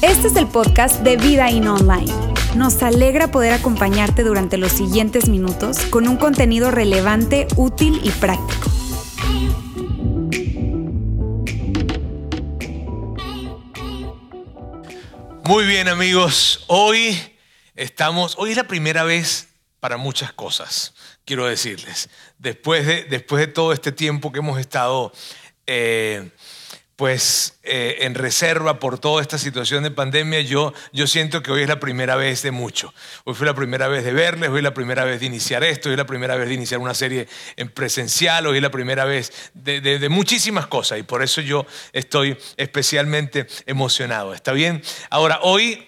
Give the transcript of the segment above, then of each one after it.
Este es el podcast de Vida In Online. Nos alegra poder acompañarte durante los siguientes minutos con un contenido relevante, útil y práctico. Muy bien amigos, hoy estamos, hoy es la primera vez para muchas cosas, quiero decirles, después de, después de todo este tiempo que hemos estado eh, pues eh, en reserva por toda esta situación de pandemia, yo, yo siento que hoy es la primera vez de mucho. Hoy fue la primera vez de verles, hoy es la primera vez de iniciar esto, hoy es la primera vez de iniciar una serie en presencial, hoy es la primera vez de, de muchísimas cosas y por eso yo estoy especialmente emocionado. ¿Está bien? Ahora, hoy,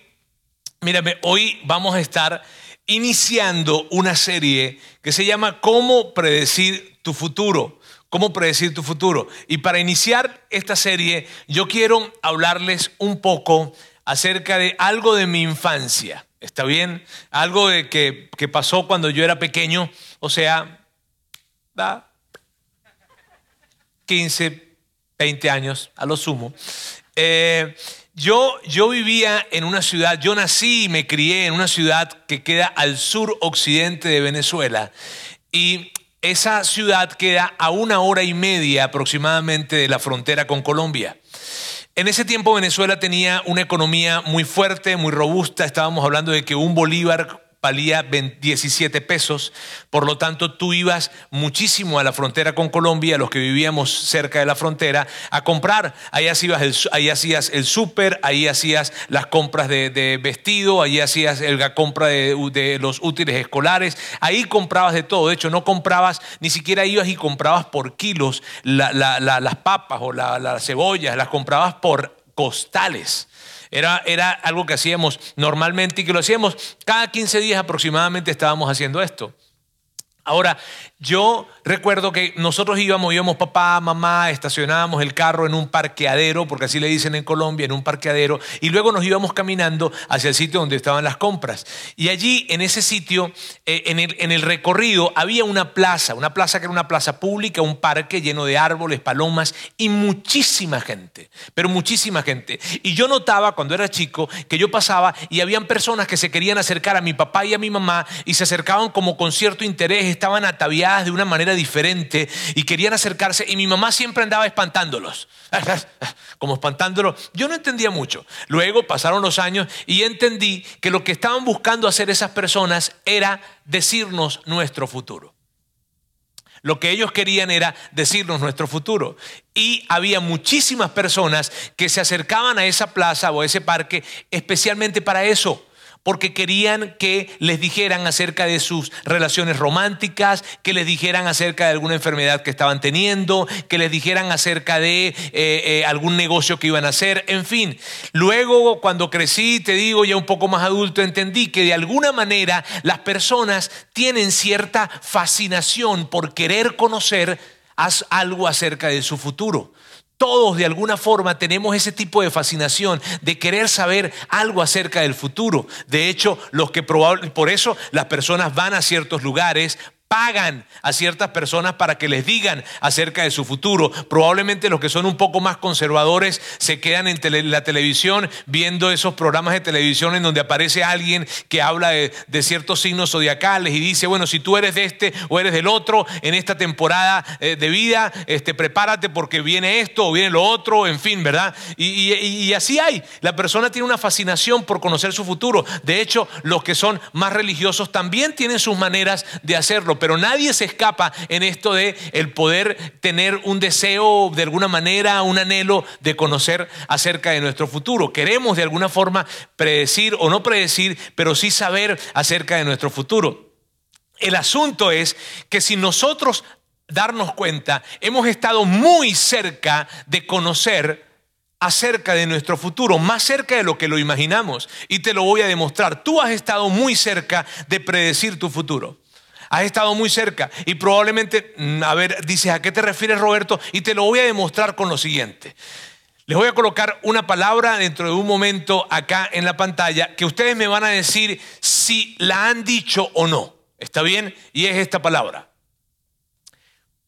mírame, hoy vamos a estar iniciando una serie que se llama ¿Cómo predecir tu futuro? cómo predecir tu futuro. Y para iniciar esta serie, yo quiero hablarles un poco acerca de algo de mi infancia. ¿Está bien? Algo de que, pasó cuando yo era pequeño, o sea, 15, 20 años a lo sumo. Eh, yo, yo vivía en una ciudad, yo nací y me crié en una ciudad que queda al sur occidente de Venezuela. Y esa ciudad queda a una hora y media aproximadamente de la frontera con Colombia. En ese tiempo Venezuela tenía una economía muy fuerte, muy robusta. Estábamos hablando de que un bolívar valía 17 pesos, por lo tanto tú ibas muchísimo a la frontera con Colombia, los que vivíamos cerca de la frontera, a comprar. Ahí hacías el, hacías el súper, ahí hacías las compras de, vestido, ahí hacías la compra de, los útiles escolares, ahí comprabas de todo. De hecho, no comprabas, ni siquiera ibas y comprabas por kilos las papas o las cebollas, las comprabas por costales. Era, era algo que hacíamos normalmente y que lo hacíamos cada 15 días aproximadamente estábamos haciendo esto. Ahora, yo recuerdo que nosotros íbamos, íbamos papá, mamá, estacionábamos el carro en un parqueadero, porque así le dicen en Colombia, en un parqueadero, y luego nos íbamos caminando hacia el sitio donde estaban las compras. Y allí, en ese sitio, eh, en, el, en el recorrido, había una plaza, una plaza que era una plaza pública, un parque lleno de árboles, palomas y muchísima gente, pero muchísima gente. Y yo notaba cuando era chico que yo pasaba y habían personas que se querían acercar a mi papá y a mi mamá y se acercaban como con cierto interés estaban de una manera diferente y querían acercarse y mi mamá siempre andaba espantándolos, como espantándolos. Yo no entendía mucho. Luego pasaron los años y entendí que lo que estaban buscando hacer esas personas era decirnos nuestro futuro. Lo que ellos querían era decirnos nuestro futuro. Y había muchísimas personas que se acercaban a esa plaza o a ese parque especialmente para eso porque querían que les dijeran acerca de sus relaciones románticas, que les dijeran acerca de alguna enfermedad que estaban teniendo, que les dijeran acerca de eh, eh, algún negocio que iban a hacer, en fin. Luego, cuando crecí, te digo, ya un poco más adulto, entendí que de alguna manera las personas tienen cierta fascinación por querer conocer algo acerca de su futuro. Todos de alguna forma tenemos ese tipo de fascinación de querer saber algo acerca del futuro. De hecho, los que por eso las personas van a ciertos lugares pagan a ciertas personas para que les digan acerca de su futuro. Probablemente los que son un poco más conservadores se quedan en la televisión viendo esos programas de televisión en donde aparece alguien que habla de, ciertos signos zodiacales y dice, bueno, si tú eres de este o eres del otro en esta temporada eh, de vida, este, prepárate porque viene esto o viene lo otro, en fin, ¿verdad? Y, y así hay. La persona tiene una fascinación por conocer su futuro. De hecho, los que son más religiosos también tienen sus maneras de hacerlo pero nadie se escapa en esto de el poder tener un deseo de alguna manera, un anhelo de conocer acerca de nuestro futuro. Queremos de alguna forma predecir o no predecir, pero sí saber acerca de nuestro futuro. El asunto es que si nosotros darnos cuenta, hemos estado muy cerca de conocer acerca de nuestro futuro, más cerca de lo que lo imaginamos. Y te lo voy a demostrar. Tú has estado muy cerca de predecir tu futuro. Has estado muy cerca y probablemente, mm, a ver, dices, ¿a qué te refieres Roberto? Y te lo voy a demostrar con lo siguiente. Les voy a colocar una palabra dentro de un momento acá en la pantalla que ustedes me van a decir si la han dicho o no. ¿Está bien? Y es esta palabra.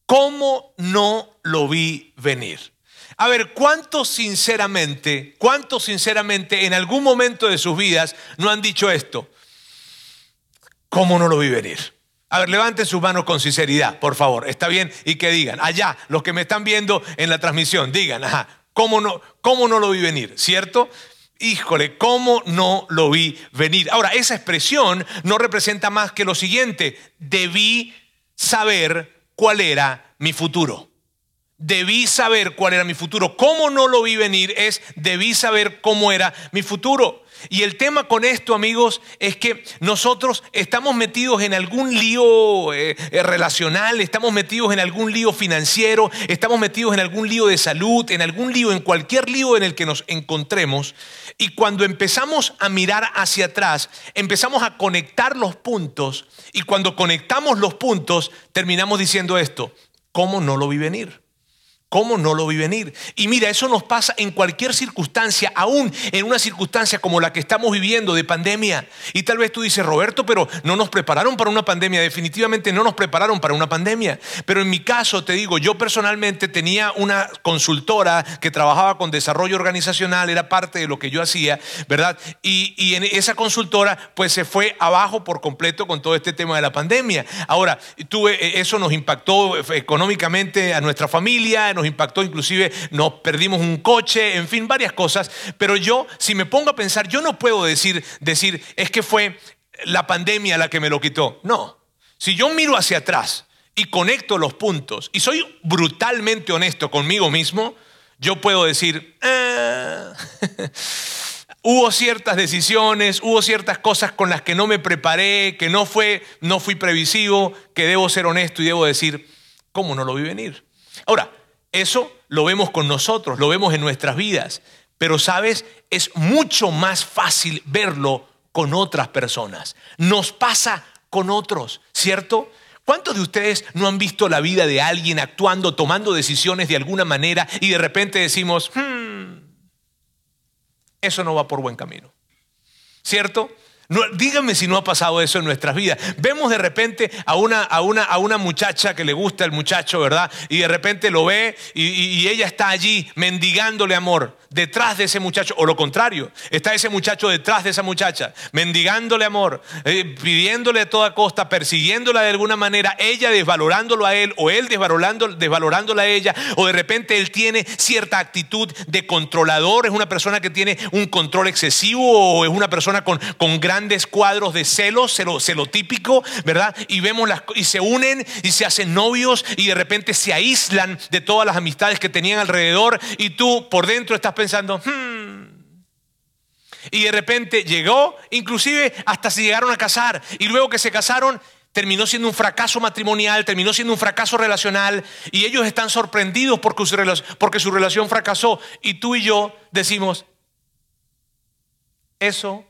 ¿cómo no lo vi venir? A ver, ¿cuántos sinceramente, cuántos sinceramente en algún momento de sus vidas no han dicho esto? ¿Cómo no lo vi venir? A ver, levanten sus manos con sinceridad, por favor. Está bien y que digan, allá, los que me están viendo en la transmisión, digan, ajá, ¿cómo no, cómo no lo vi venir? ¿Cierto? Híjole, ¿cómo no lo vi venir? Ahora, esa expresión no representa más que lo siguiente, debí saber cuál era mi futuro. Debí saber cuál era mi futuro. ¿Cómo no lo vi venir? Es, debí saber cómo era mi futuro. Y el tema con esto, amigos, es que nosotros estamos metidos en algún lío eh, eh, relacional, estamos metidos en algún lío financiero, estamos metidos en algún lío de salud, en algún lío, en cualquier lío en el que nos encontremos. Y cuando empezamos a mirar hacia atrás, empezamos a conectar los puntos y cuando conectamos los puntos, terminamos diciendo esto, ¿cómo no lo vi venir? ¿Cómo no lo vi venir? Y mira, eso nos pasa en cualquier circunstancia, aún en una circunstancia como la que estamos viviendo de pandemia. Y tal vez tú dices, Roberto, pero no nos prepararon para una pandemia. Definitivamente no nos prepararon para una pandemia. Pero en mi caso, te digo, yo personalmente tenía una consultora que trabajaba con desarrollo organizacional, era parte de lo que yo hacía, ¿verdad? Y, y en esa consultora, pues se fue abajo por completo con todo este tema de la pandemia. Ahora, tuve, eh, eso nos impactó económicamente a nuestra familia, nos impactó, inclusive nos perdimos un coche, en fin, varias cosas. Pero yo, si me pongo a pensar, yo no puedo decir, decir, es que fue la pandemia la que me lo quitó. No. Si yo miro hacia atrás y conecto los puntos y soy brutalmente honesto conmigo mismo, yo puedo decir, ah, hubo ciertas decisiones, hubo ciertas cosas con las que no me preparé, que no fue, no fui previsivo, que debo ser honesto y debo decir, ¿cómo no lo vi venir? Ahora, eso lo vemos con nosotros, lo vemos en nuestras vidas, pero sabes, es mucho más fácil verlo con otras personas. Nos pasa con otros, ¿cierto? ¿Cuántos de ustedes no han visto la vida de alguien actuando, tomando decisiones de alguna manera y de repente decimos, hmm, eso no va por buen camino? ¿Cierto? Díganme si no ha pasado eso en nuestras vidas. Vemos de repente a una, a una, a una muchacha que le gusta el muchacho, ¿verdad? Y de repente lo ve y ella está allí mendigándole amor detrás de ese muchacho, o lo contrario, está ese muchacho detrás de esa muchacha, mendigándole amor, eh, pidiéndole a toda costa, persiguiéndola de alguna manera, ella desvalorándolo a él, o él desvalorando, desvalorándola a ella, o de repente él tiene cierta actitud de controlador, es una persona que tiene un control excesivo, o es una persona con, con grandes cuadros de celos, celo, típico, ¿verdad? Y vemos las y se unen y se hacen novios y de repente se aíslan de todas las amistades que tenían alrededor y tú por dentro estás pensando, hmm". Y de repente llegó, inclusive hasta se llegaron a casar. Y luego que se casaron, terminó siendo un fracaso matrimonial, terminó siendo un fracaso relacional. Y ellos están sorprendidos porque su relación fracasó. Y tú y yo decimos, eso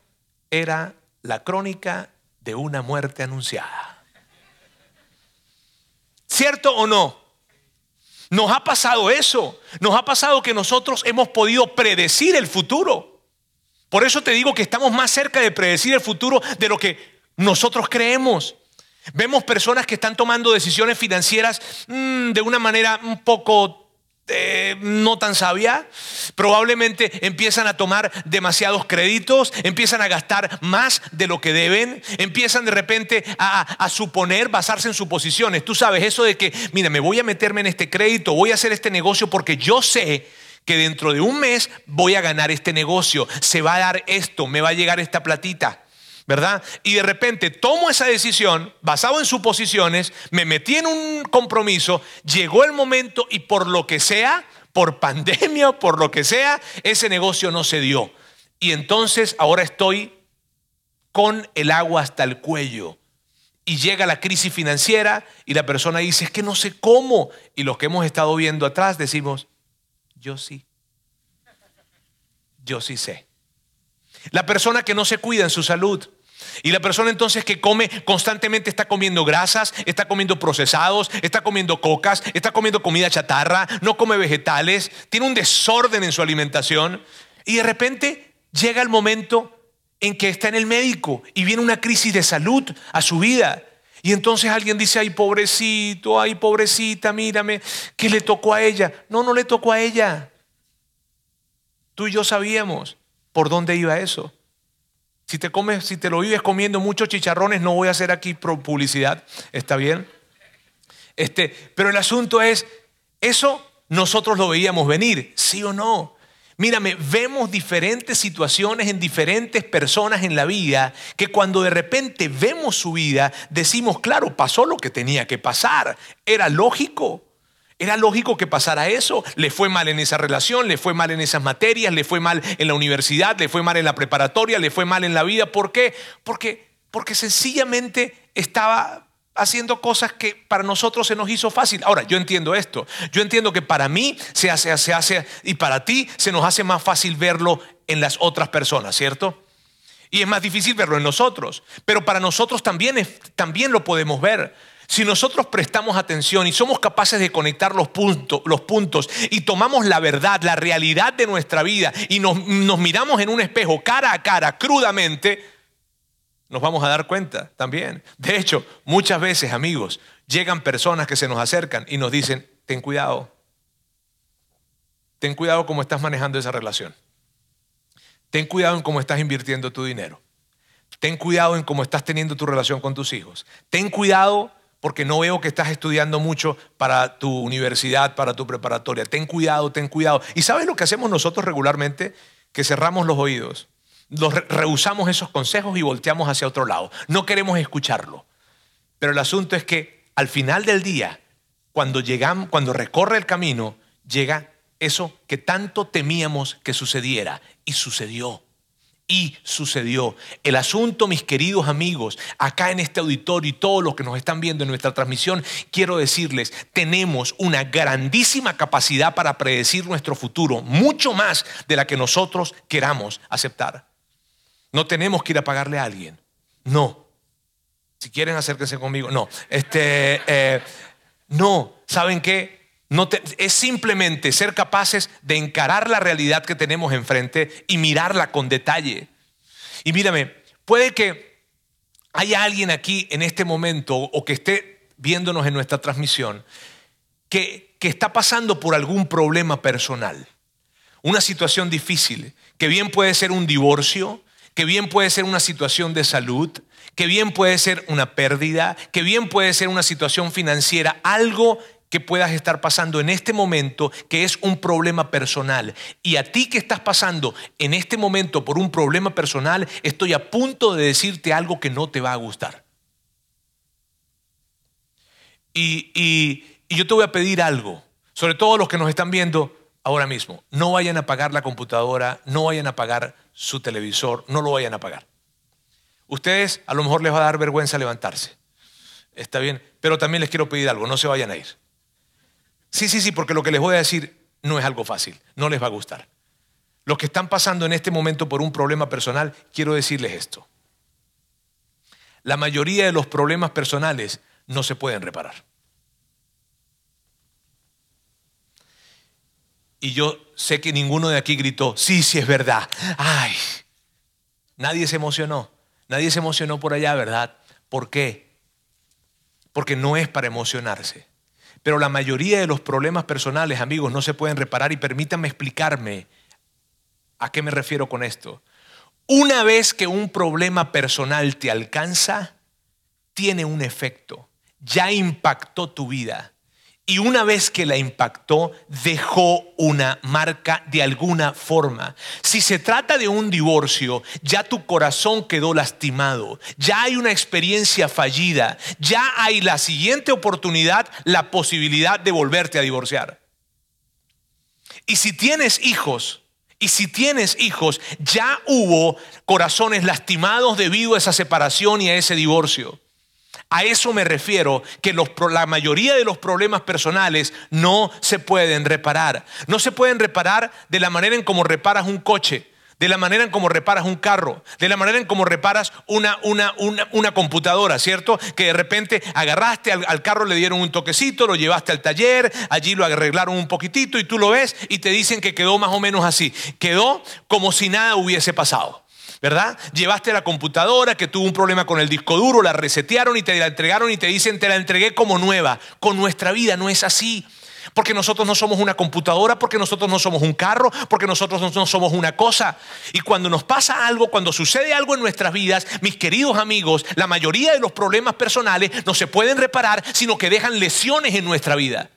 era la crónica de una muerte anunciada. ¿Cierto o no? Nos ha pasado eso. Nos ha pasado que nosotros hemos podido predecir el futuro. Por eso te digo que estamos más cerca de predecir el futuro de lo que nosotros creemos. Vemos personas que están tomando decisiones financieras mm, de una manera un poco eh, no tan sabia. Probablemente empiezan a tomar demasiados créditos, empiezan a gastar más de lo que deben, empiezan de repente a, suponer, basarse en suposiciones. Tú sabes eso de que, mira, me voy a meterme en este crédito, voy a hacer este negocio porque yo sé que dentro de un mes voy a ganar este negocio, se va a dar esto, me va a llegar esta platita. ¿Verdad? Y de repente tomo esa decisión basado en suposiciones, me metí en un compromiso, llegó el momento y por lo que sea, por pandemia, por lo que sea, ese negocio no se dio. Y entonces ahora estoy con el agua hasta el cuello. Y llega la crisis financiera y la persona dice, es que no sé cómo. Y los que hemos estado viendo atrás decimos, yo sí. Yo sí sé. La persona que no se cuida en su salud, y la persona entonces que come constantemente está comiendo grasas, está comiendo procesados, está comiendo cocas, está comiendo comida chatarra, no come vegetales, tiene un desorden en su alimentación. Y de repente llega el momento en que está en el médico y viene una crisis de salud a su vida. Y entonces alguien dice, ay pobrecito, ay pobrecita, mírame, ¿qué le tocó a ella? No, no le tocó a ella. Tú y yo sabíamos por dónde iba eso. Si te comes, si te lo vives comiendo muchos chicharrones, no voy a hacer aquí publicidad, ¿está bien? Este, pero el asunto es, eso nosotros lo veíamos venir, ¿sí o no? Mírame, vemos diferentes situaciones en diferentes personas en la vida que cuando de repente vemos su vida decimos, claro, pasó lo que tenía que pasar. Era lógico. Era lógico que pasara eso. Le fue mal en esa relación, le fue mal en esas materias, le fue mal en la universidad, le fue mal en la preparatoria, le fue mal en la vida. ¿Por qué? Porque, porque sencillamente estaba haciendo cosas que para nosotros se nos hizo fácil. Ahora, yo entiendo esto. Yo entiendo que para mí se hace, se hace y para ti se nos hace más fácil verlo en las otras personas, ¿cierto? Y es más difícil verlo en nosotros. Pero para nosotros también, también lo podemos ver. Si nosotros prestamos atención y somos capaces de conectar los, puntos, los puntos y tomamos la verdad, la realidad de nuestra vida y nos, nos miramos en un espejo cara a cara, crudamente, nos vamos a dar cuenta también. De hecho, muchas veces, amigos, llegan personas que se nos acercan y nos dicen, ten cuidado, ten cuidado cómo estás manejando esa relación. Ten cuidado en cómo estás invirtiendo tu dinero. Ten cuidado en cómo estás teniendo tu relación con tus hijos. Ten cuidado porque no veo que estás estudiando mucho para tu universidad, para tu preparatoria. Ten cuidado, ten cuidado. ¿Y sabes lo que hacemos nosotros regularmente? Que cerramos los oídos rehusamos esos consejos y volteamos hacia otro lado. No queremos escucharlo. Pero el asunto es que al final del día, cuando llegamos, cuando recorre el camino, llega eso que tanto temíamos que sucediera y sucedió. Y sucedió. El asunto, mis queridos amigos, acá en este auditorio y todos los que nos están viendo en nuestra transmisión, quiero decirles, tenemos una grandísima capacidad para predecir nuestro futuro, mucho más de la que nosotros queramos aceptar. No tenemos que ir a pagarle a alguien. No. Si quieren, acérquense conmigo. No. Este, eh, no. ¿Saben qué? No es simplemente ser capaces de encarar la realidad que tenemos enfrente y mirarla con detalle. Y mírame, puede que haya alguien aquí en este momento o que esté viéndonos en nuestra transmisión que, que está pasando por algún problema personal, una situación difícil, que bien puede ser un divorcio, que bien puede ser una situación de salud, que bien puede ser una pérdida, que bien puede ser una situación financiera, algo que puedas estar pasando en este momento que es un problema personal. Y a ti que estás pasando en este momento por un problema personal, estoy a punto de decirte algo que no te va a gustar. Y, y yo te voy a pedir algo, sobre todo los que nos están viendo ahora mismo, no vayan a apagar la computadora, no vayan a apagar su televisor, no lo vayan a apagar. Ustedes a lo mejor les va a dar vergüenza levantarse. Está bien, pero también les quiero pedir algo, no se vayan a ir. Sí, sí, sí, porque lo que les voy a decir no es algo fácil, no les va a gustar. Los que están pasando en este momento por un problema personal, quiero decirles esto. La mayoría de los problemas personales no se pueden reparar. Y yo sé que ninguno de aquí gritó, sí, sí es verdad. Ay, nadie se emocionó. Nadie se emocionó por allá, ¿verdad? ¿Por qué? Porque no es para emocionarse. Pero la mayoría de los problemas personales, amigos, no se pueden reparar y permítanme explicarme a qué me refiero con esto. Una vez que un problema personal te alcanza, tiene un efecto. Ya impactó tu vida y una vez que la impactó, dejó una marca de alguna forma. Si se trata de un divorcio, ya tu corazón quedó lastimado, ya hay una experiencia fallida, ya hay la siguiente oportunidad, la posibilidad de volverte a divorciar. Y si tienes hijos, y si tienes hijos, ya hubo corazones lastimados debido a esa separación y a ese divorcio. A eso me refiero, que la mayoría de los problemas personales no se pueden reparar. No se pueden reparar de la manera en cómo reparas un coche, de la manera en cómo reparas un carro, de la manera en cómo reparas una, una, una, computadora, ¿cierto? Que de repente agarraste al, al, carro, le dieron un toquecito, lo llevaste al taller, allí lo arreglaron un poquitito y tú lo ves y te dicen que quedó más o menos así. Quedó como si nada hubiese pasado. ¿Verdad? Llevaste la computadora que tuvo un problema con el disco duro, la resetearon y te la entregaron y te dicen te la entregué como nueva. Con nuestra vida no es así. Porque nosotros no somos una computadora, porque nosotros no somos un carro, porque nosotros no somos una cosa. Y cuando nos pasa algo, cuando sucede algo en nuestras vidas, mis queridos amigos, la mayoría de los problemas personales no se pueden reparar, sino que dejan lesiones en nuestra vida.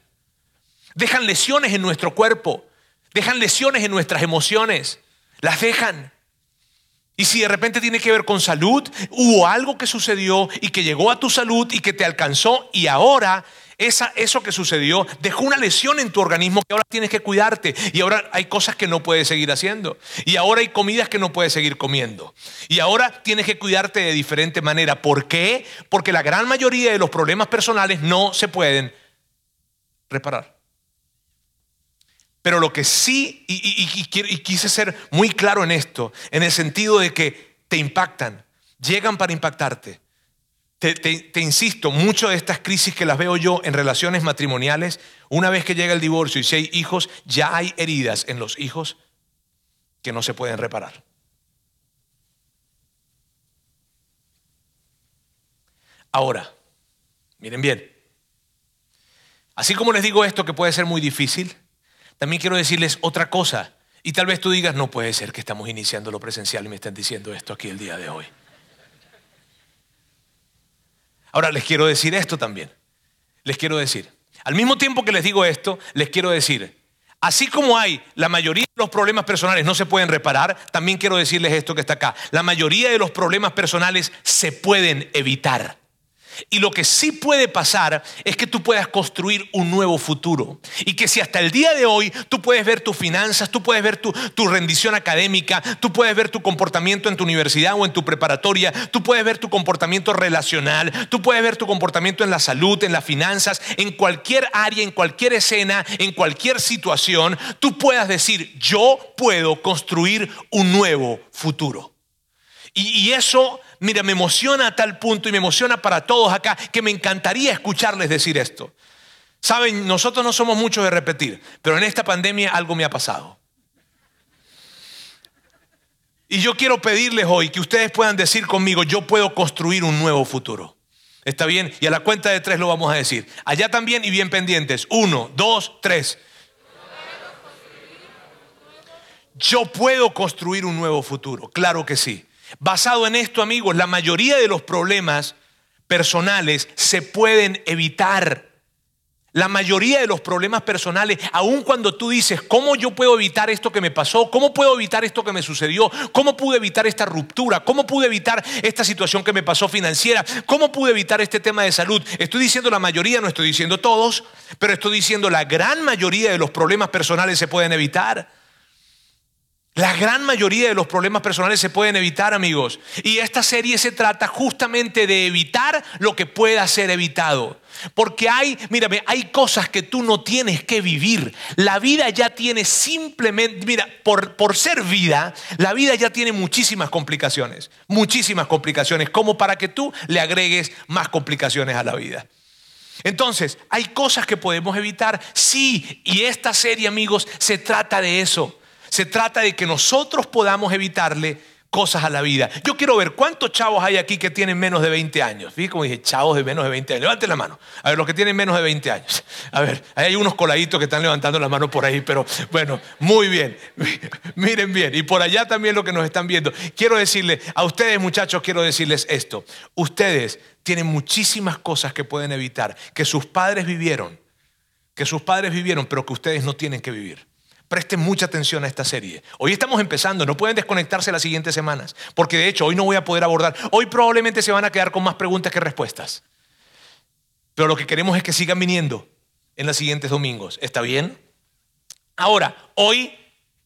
Dejan lesiones en nuestro cuerpo, dejan lesiones en nuestras emociones, las dejan. Y si de repente tiene que ver con salud, hubo algo que sucedió y que llegó a tu salud y que te alcanzó y ahora eso que sucedió dejó una lesión en tu organismo que ahora tienes que cuidarte. Y ahora hay cosas que no puedes seguir haciendo. Y ahora hay comidas que no puedes seguir comiendo. Y ahora tienes que cuidarte de diferente manera. ¿Por qué? Porque la gran mayoría de los problemas personales no se pueden reparar. Pero lo que sí, y, quise ser muy claro en esto, en el sentido de que te impactan, llegan para impactarte. Te, te, insisto, muchas de estas crisis que las veo yo en relaciones matrimoniales, una vez que llega el divorcio y si hay hijos, ya hay heridas en los hijos que no se pueden reparar. Ahora, miren bien, así como les digo esto que puede ser muy difícil, también quiero decirles otra cosa. Y tal vez tú digas, no puede ser que estamos iniciando lo presencial y me están diciendo esto aquí el día de hoy. Ahora les quiero decir esto también. Les quiero decir, al mismo tiempo que les digo esto, les quiero decir, así como hay la mayoría de los problemas personales no se pueden reparar, también quiero decirles esto que está acá. La mayoría de los problemas personales se pueden evitar. Y lo que sí puede pasar es que tú puedas construir un nuevo futuro. Y que si hasta el día de hoy tú puedes ver tus finanzas, tú puedes ver tu, rendición académica, tú puedes ver tu comportamiento en tu universidad o en tu preparatoria, tú puedes ver tu comportamiento relacional, tú puedes ver tu comportamiento en la salud, en las finanzas, en cualquier área, en cualquier escena, en cualquier situación, tú puedas decir, yo puedo construir un nuevo futuro. y eso Mira, me emociona a tal punto y me emociona para todos acá que me encantaría escucharles decir esto. Saben, nosotros no somos muchos de repetir, pero en esta pandemia algo me ha pasado. Y yo quiero pedirles hoy que ustedes puedan decir conmigo, yo puedo construir un nuevo futuro. ¿Está bien? Y a la cuenta de tres lo vamos a decir. Allá también y bien pendientes. Uno, dos, tres. Yo puedo construir un nuevo futuro. Claro que sí. Basado en esto, amigos, la mayoría de los problemas personales se pueden evitar. La mayoría de los problemas personales, aun cuando tú dices, ¿cómo yo puedo evitar esto que me pasó? ¿Cómo puedo evitar esto que me sucedió? ¿Cómo pude evitar esta ruptura? ¿Cómo pude evitar esta situación que me pasó financiera? ¿Cómo pude evitar este tema de salud? Estoy diciendo la mayoría, no estoy diciendo todos, pero estoy diciendo la gran mayoría de los problemas personales se pueden evitar. La gran mayoría de los problemas personales se pueden evitar, amigos. Y esta serie se trata justamente de evitar lo que pueda ser evitado. Porque hay, mírame, hay cosas que tú no tienes que vivir. La vida ya tiene simplemente, mira, por, por ser vida, la vida ya tiene muchísimas complicaciones. Muchísimas complicaciones, como para que tú le agregues más complicaciones a la vida. Entonces, hay cosas que podemos evitar, sí, y esta serie, amigos, se trata de eso. Se trata de que nosotros podamos evitarle cosas a la vida. Yo quiero ver cuántos chavos hay aquí que tienen menos de 20 años. Fíjate como dije, chavos de menos de 20 años. Levanten la mano. A ver, los que tienen menos de 20 años. A ver, hay unos coladitos que están levantando la mano por ahí, pero bueno, muy bien. Miren bien. Y por allá también lo que nos están viendo. Quiero decirles, a ustedes muchachos, quiero decirles esto. Ustedes tienen muchísimas cosas que pueden evitar, que sus padres vivieron, que sus padres vivieron, pero que ustedes no tienen que vivir. Presten mucha atención a esta serie. Hoy estamos empezando, no pueden desconectarse las siguientes semanas, porque de hecho hoy no voy a poder abordar. Hoy probablemente se van a quedar con más preguntas que respuestas. Pero lo que queremos es que sigan viniendo en los siguientes domingos. ¿Está bien? Ahora, hoy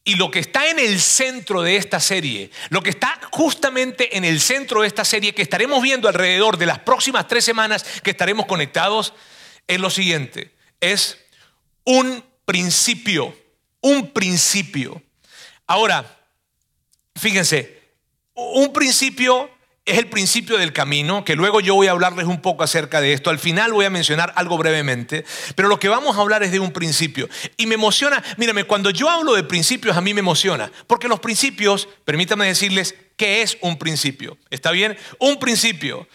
y lo que está en el centro de esta serie, lo que está justamente en el centro de esta serie que estaremos viendo alrededor de las próximas tres semanas que estaremos conectados, es lo siguiente. Es un principio un principio. Ahora, fíjense, un principio es el principio del camino, que luego yo voy a hablarles un poco acerca de esto. Al final voy a mencionar algo brevemente, pero lo que vamos a hablar es de un principio. Y me emociona, mírame, cuando yo hablo de principios a mí me emociona, porque los principios, permítame decirles, ¿Qué es un principio? ¿Está bien? Un principio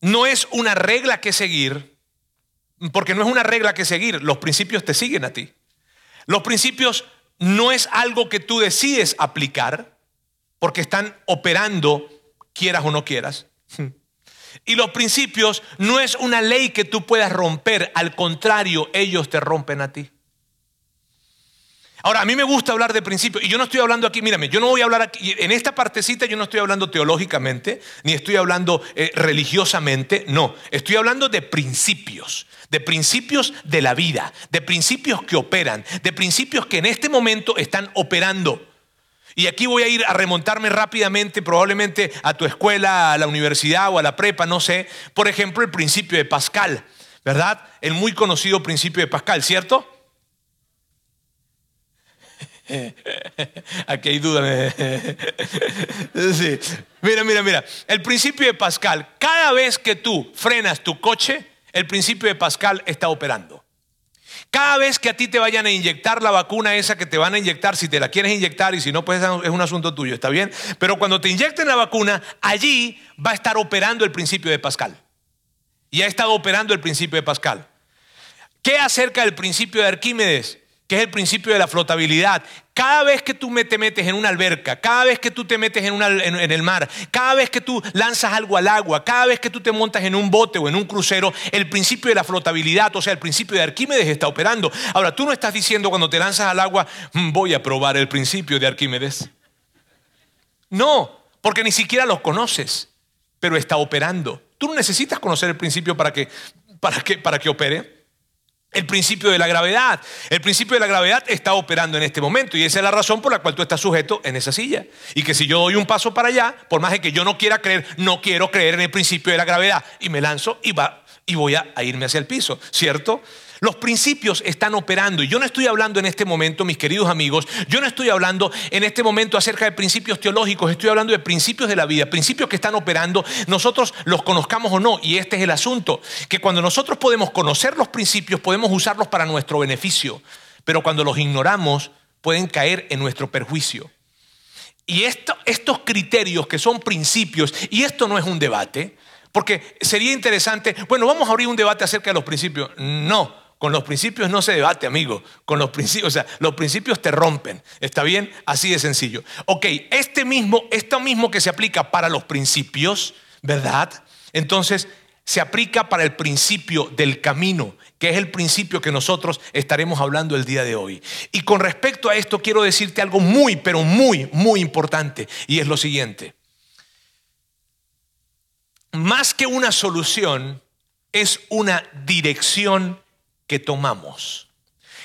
no es una regla que seguir, porque no es una regla que seguir, los principios te siguen a ti. Los principios no es algo que tú decides aplicar, porque están operando, quieras o no quieras. Y los principios no es una ley que tú puedas romper, al contrario, ellos te rompen a ti. Ahora, a mí me gusta hablar de principios, y yo no estoy hablando aquí, mírame, yo no voy a hablar aquí, en esta partecita yo no estoy hablando teológicamente, ni estoy hablando eh, religiosamente, no, estoy hablando de principios, de principios de la vida, de principios que operan, de principios que en este momento están operando. Y aquí voy a ir a remontarme rápidamente, probablemente a tu escuela, a la universidad o a la prepa, no sé. Por ejemplo, el principio de Pascal, ¿verdad? El muy conocido principio de Pascal, ¿cierto? Aquí hay duda. Mira, mira, mira. El principio de Pascal, cada vez que tú frenas tu coche, el principio de Pascal está operando. Cada vez que a ti te vayan a inyectar la vacuna esa que te van a inyectar, si te la quieres inyectar y si no, pues es un asunto tuyo, ¿está bien? Pero cuando te inyecten la vacuna, allí va a estar operando el principio de Pascal. Y ha estado operando el principio de Pascal. ¿Qué acerca del principio de Arquímedes? Que es el principio de la flotabilidad. Cada vez que tú te metes en una alberca, cada vez que tú te metes en, el mar, cada vez que tú lanzas algo al agua, cada vez que tú te montas en un bote o en un crucero, el principio de la flotabilidad, o sea, el principio de Arquímedes está operando. Ahora, tú no estás diciendo cuando te lanzas al agua, mm, voy a probar el principio de Arquímedes. No, porque ni siquiera los conoces, pero está operando. Tú no necesitas conocer el principio para que, para que, para que opere. El principio de la gravedad. El principio de la gravedad está operando en este momento y esa es la razón por la cual tú estás sujeto en esa silla. Y que si yo doy un paso para allá, por más de que yo no quiera creer, no quiero creer en el principio de la gravedad y me lanzo y, va, y voy a irme hacia el piso, ¿cierto? Los principios están operando. Y yo no estoy hablando en este momento, mis queridos amigos, yo no estoy hablando en este momento acerca de principios teológicos, estoy hablando de principios de la vida, principios que están operando, nosotros los conozcamos o no. Y este es el asunto, que cuando nosotros podemos conocer los principios, podemos usarlos para nuestro beneficio. Pero cuando los ignoramos, pueden caer en nuestro perjuicio. Y estos criterios que son principios, y esto no es un debate, porque sería interesante, bueno, vamos a abrir un debate acerca de los principios. No, con los principios no se debate, amigo. Con los principios, o sea, los principios te rompen. ¿Está bien? Así de sencillo. Ok, este mismo, esto mismo que se aplica para los principios, ¿verdad? Entonces, se aplica para el principio del camino, que es el principio que nosotros estaremos hablando el día de hoy. Y con respecto a esto quiero decirte algo muy, pero muy, muy importante, y es lo siguiente. Más que una solución, es una dirección que tomamos.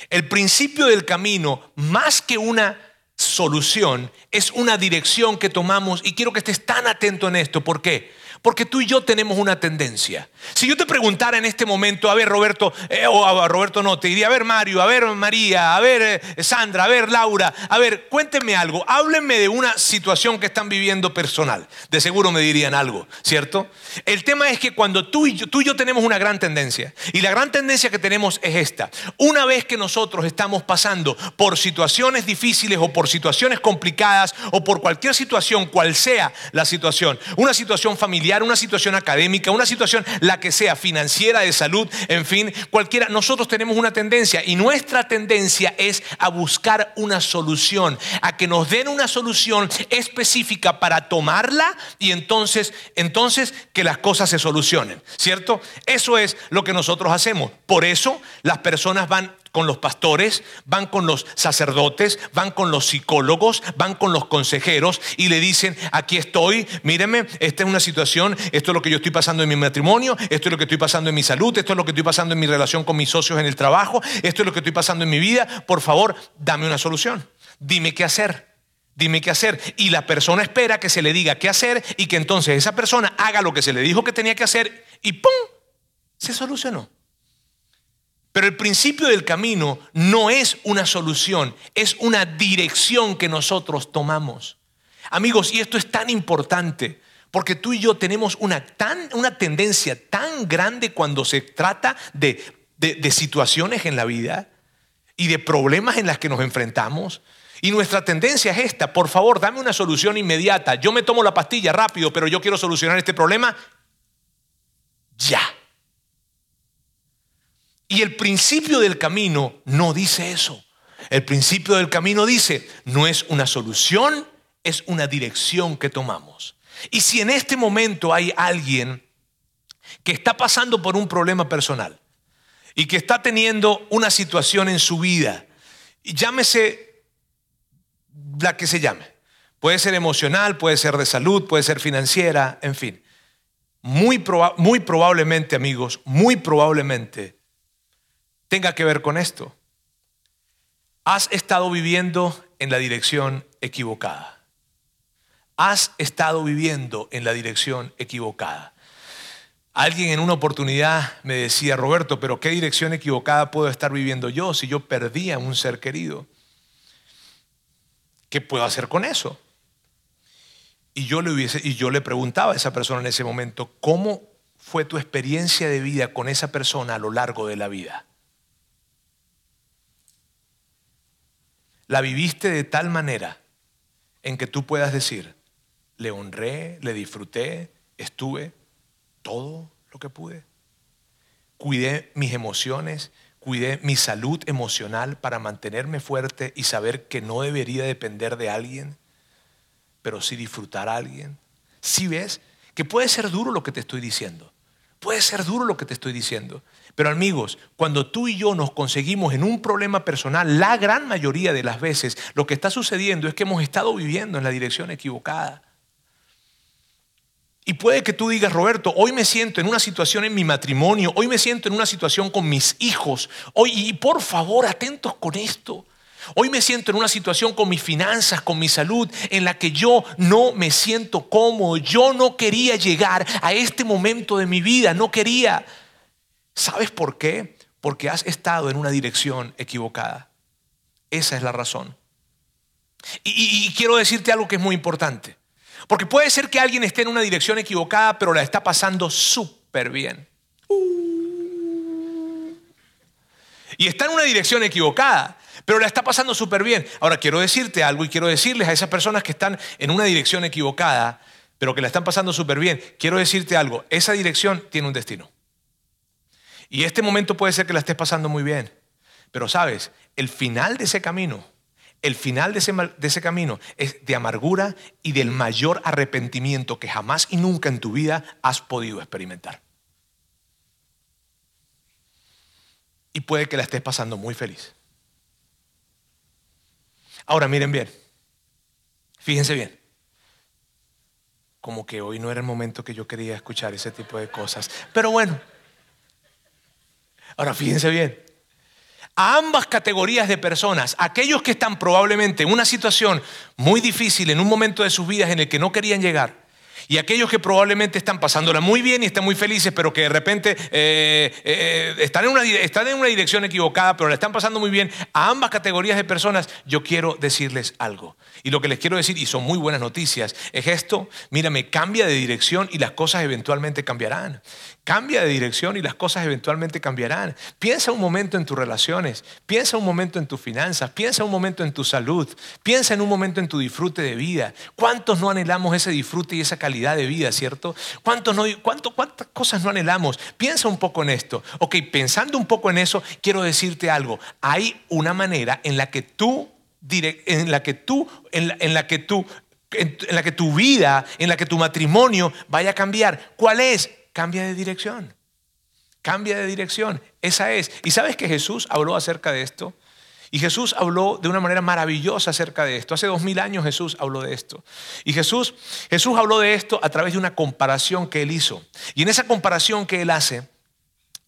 El principio del camino, más que una solución, es una dirección que tomamos y quiero que estés tan atento en esto. ¿Por qué? Porque tú y yo tenemos una tendencia. Si yo te preguntara en este momento, a ver Roberto, eh, o a Roberto no, te diría, a ver Mario, a ver María, a ver eh, Sandra, a ver Laura, a ver, cuéntenme algo, háblenme de una situación que están viviendo personal. De seguro me dirían algo, ¿cierto? El tema es que cuando tú y yo, tú y yo tenemos una gran tendencia, y la gran tendencia que tenemos es esta. Una vez que nosotros estamos pasando por situaciones difíciles o por situaciones complicadas o por cualquier situación, cual sea la situación, una situación una situación académica, una situación, la que sea, financiera, de salud, en fin, cualquiera, nosotros tenemos una tendencia y nuestra tendencia es a buscar una solución, a que nos den una solución específica para tomarla y entonces, entonces que las cosas se solucionen, ¿cierto? Eso es lo que nosotros hacemos. Por eso las personas van con los pastores, van con los sacerdotes, van con los psicólogos, van con los consejeros y le dicen, aquí estoy, míreme, esta es una situación, esto es lo que yo estoy pasando en mi matrimonio, esto es lo que estoy pasando en mi salud, esto es lo que estoy pasando en mi relación con mis socios en el trabajo, esto es lo que estoy pasando en mi vida, por favor, dame una solución, dime qué hacer. Dime qué hacer. Y la persona espera que se le diga qué hacer y que entonces esa persona haga lo que se le dijo que tenía que hacer y ¡pum! Se solucionó. Pero el principio del camino no es una solución, es una dirección que nosotros tomamos. Amigos, y esto es tan importante, porque tú y yo tenemos una, tan, una tendencia tan grande cuando se trata de, de situaciones en la vida. y de problemas en los que nos enfrentamos. Y nuestra tendencia es esta, por favor, dame una solución inmediata. Yo me tomo la pastilla rápido, pero yo quiero solucionar este problema ya. Y el principio del camino no dice eso. El principio del camino dice, no es una solución, es una dirección que tomamos. Y si en este momento hay alguien que está pasando por un problema personal y que está teniendo una situación en su vida, llámese la que se llame, puede ser emocional, puede ser de salud, puede ser financiera, en fin, muy, muy probablemente amigos, muy probablemente tenga que ver con esto. Has estado viviendo en la dirección equivocada. Has estado viviendo en la dirección equivocada. Alguien en una oportunidad me decía, Roberto, pero ¿qué dirección equivocada puedo estar viviendo yo si yo perdía un ser querido? ¿Qué puedo hacer con eso? Y yo le, y yo le preguntaba a esa persona en ese momento, ¿cómo fue tu experiencia de vida con esa persona a lo largo de la vida? La viviste de tal manera en que tú puedas decir, le honré, le disfruté, estuve todo lo que pude. Cuidé mis emociones, cuidé mi salud emocional para mantenerme fuerte y saber que no debería depender de alguien, pero sí disfrutar a alguien. Si ves que puede ser duro lo que te estoy diciendo, puede ser duro lo que te estoy diciendo, pero amigos, cuando tú y yo nos conseguimos en un problema personal, la gran mayoría de las veces lo que está sucediendo es que hemos estado viviendo en la dirección equivocada. Y puede que tú digas, Roberto, hoy me siento en una situación en mi matrimonio, hoy me siento en una situación con mis hijos, hoy, y por favor, atentos con esto. Hoy me siento en una situación con mis finanzas, con mi salud, en la que yo no me siento cómodo. Yo no quería llegar a este momento de mi vida, no quería. ¿Sabes por qué? Porque has estado en una dirección equivocada. Esa es la razón. Y, quiero decirte algo que es muy importante. Porque puede ser que alguien esté en una dirección equivocada, pero la está pasando súper bien. Y está en una dirección equivocada, pero la está pasando súper bien. Ahora quiero decirte algo y quiero decirles a esas personas que están en una dirección equivocada, pero que la están pasando súper bien, quiero decirte algo, esa dirección tiene un destino. Y este momento puede ser que la estés pasando muy bien. Pero sabes, el final de ese camino, el final de ese, camino es de amargura y del mayor arrepentimiento que jamás y nunca en tu vida has podido experimentar. Y puede que la estés pasando muy feliz. Ahora miren bien, fíjense bien. Como que hoy no era el momento que yo quería escuchar ese tipo de cosas. Pero bueno. Ahora fíjense bien, a ambas categorías de personas, aquellos que están probablemente en una situación muy difícil en un momento de sus vidas en el que no querían llegar, y aquellos que probablemente están pasándola muy bien y están muy felices, pero que de repente eh, eh, están, en una, están en una dirección equivocada, pero la están pasando muy bien, a ambas categorías de personas, yo quiero decirles algo. Y lo que les quiero decir, y son muy buenas noticias, es esto, mírame, cambia de dirección y las cosas eventualmente cambiarán. Cambia de dirección y las cosas eventualmente cambiarán. Piensa un momento en tus relaciones, piensa un momento en tus finanzas, piensa un momento en tu salud, piensa en un momento en tu disfrute de vida. ¿Cuántos no anhelamos ese disfrute y esa calidad de vida, cierto? ¿Cuántos no, cuánto, ¿Cuántas cosas no anhelamos? Piensa un poco en esto. Ok, pensando un poco en eso, quiero decirte algo. Hay una manera en la que tú, en la que tú, en la que tú en la que tu vida, en la que tu matrimonio vaya a cambiar. ¿Cuál es? Cambia de dirección. Cambia de dirección. Esa es. ¿Y sabes que Jesús habló acerca de esto? Y Jesús habló de una manera maravillosa acerca de esto. Hace dos mil años Jesús habló de esto. Y Jesús, Jesús habló de esto a través de una comparación que él hizo. Y en esa comparación que él hace,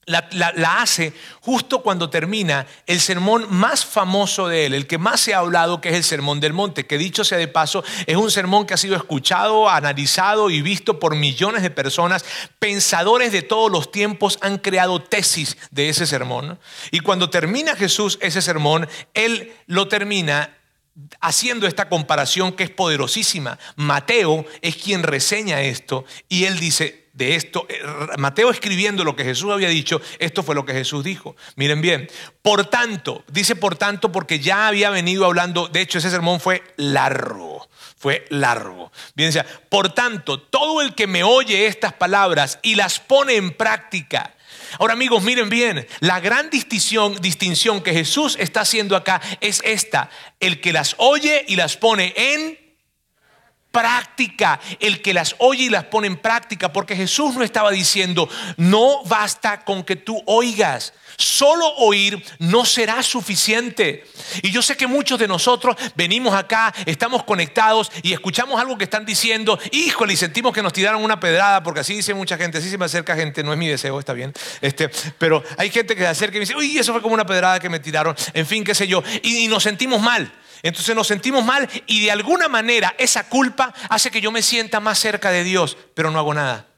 la, hace justo cuando termina el sermón más famoso de él, el que más se ha hablado, que es el Sermón del Monte, que dicho sea de paso, es un sermón que ha sido escuchado, analizado y visto por millones de personas. Pensadores de todos los tiempos han creado tesis de ese sermón. Y cuando termina Jesús ese sermón, él lo termina haciendo esta comparación que es poderosísima. Mateo es quien reseña esto y él dice, de esto. Eh, Mateo escribiendo lo que Jesús había dicho, esto fue lo que Jesús dijo. Miren bien, por tanto, dice por tanto porque ya había venido hablando, de hecho ese sermón fue largo, fue largo. Bien, por tanto, todo el que me oye estas palabras y las pone en práctica, Ahora amigos, miren bien, la gran distinción, distinción que Jesús está haciendo acá es esta, el que las oye y las pone en práctica, el que las oye y las pone en práctica, porque Jesús no estaba diciendo, no basta con que tú oigas, Solo oír no será suficiente. Y yo sé que muchos de nosotros venimos acá, estamos conectados y escuchamos algo que están diciendo, híjole, y sentimos que nos tiraron una pedrada, porque así dice mucha gente, así se me acerca gente, no es mi deseo, está bien. Este, pero hay gente que se acerca y dice, uy, eso fue como una pedrada que me tiraron, en fin, qué sé yo, y, y nos sentimos mal. Entonces nos sentimos mal y de alguna manera esa culpa hace que yo me sienta más cerca de Dios, pero no hago nada.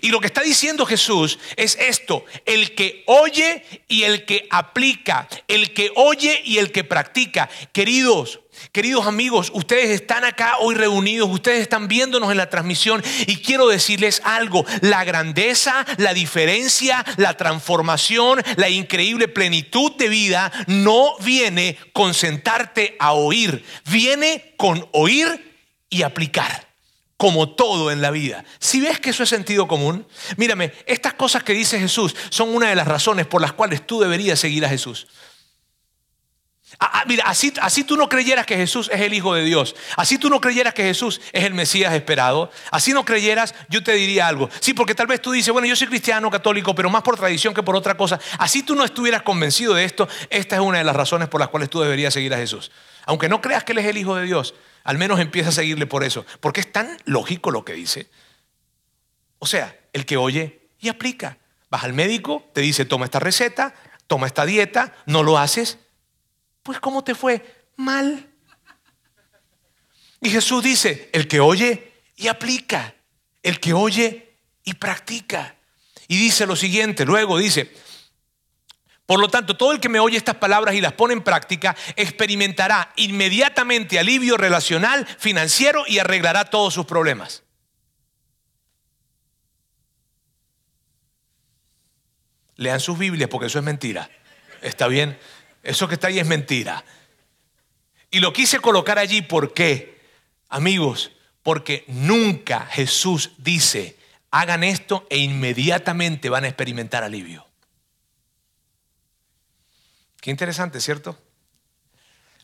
Y lo que está diciendo Jesús es esto, el que oye y el que aplica, el que oye y el que practica. Queridos, queridos amigos, ustedes están acá hoy reunidos, ustedes están viéndonos en la transmisión y quiero decirles algo, la grandeza, la diferencia, la transformación, la increíble plenitud de vida no viene con sentarte a oír, viene con oír y aplicar como todo en la vida. Si ves que eso es sentido común, mírame, estas cosas que dice Jesús son una de las razones por las cuales tú deberías seguir a Jesús. Ah, ah, mira, así, así tú no creyeras que Jesús es el Hijo de Dios, así tú no creyeras que Jesús es el Mesías esperado, así no creyeras, yo te diría algo. Sí, porque tal vez tú dices, bueno, yo soy cristiano, católico, pero más por tradición que por otra cosa. Así tú no estuvieras convencido de esto, esta es una de las razones por las cuales tú deberías seguir a Jesús. Aunque no creas que Él es el Hijo de Dios, al menos empieza a seguirle por eso, porque es tan lógico lo que dice. O sea, el que oye y aplica. Vas al médico, te dice, toma esta receta, toma esta dieta, no lo haces. Pues ¿cómo te fue? Mal. Y Jesús dice, el que oye y aplica, el que oye y practica. Y dice lo siguiente, luego dice, por lo tanto, todo el que me oye estas palabras y las pone en práctica experimentará inmediatamente alivio relacional, financiero y arreglará todos sus problemas. Lean sus Biblias porque eso es mentira. ¿Está bien? Eso que está ahí es mentira. Y lo quise colocar allí, ¿por qué? Amigos, porque nunca Jesús dice, hagan esto e inmediatamente van a experimentar alivio. Interesante, ¿cierto?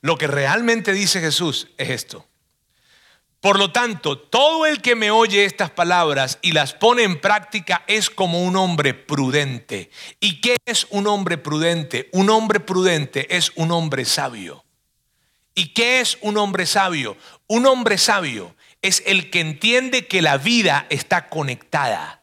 Lo que realmente dice Jesús es esto. Por lo tanto, todo el que me oye estas palabras y las pone en práctica es como un hombre prudente. ¿Y qué es un hombre prudente? Un hombre prudente es un hombre sabio. ¿Y qué es un hombre sabio? Un hombre sabio es el que entiende que la vida está conectada,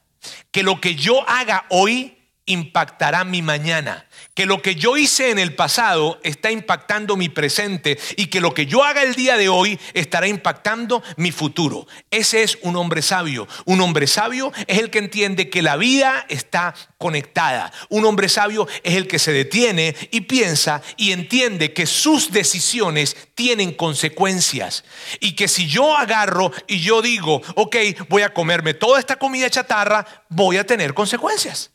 que lo que yo haga hoy impactará mi mañana que lo que yo hice en el pasado está impactando mi presente y que lo que yo haga el día de hoy estará impactando mi futuro. Ese es un hombre sabio. Un hombre sabio es el que entiende que la vida está conectada. Un hombre sabio es el que se detiene y piensa y entiende que sus decisiones tienen consecuencias y que si yo agarro y yo digo, ok, voy a comerme toda esta comida chatarra, voy a tener consecuencias.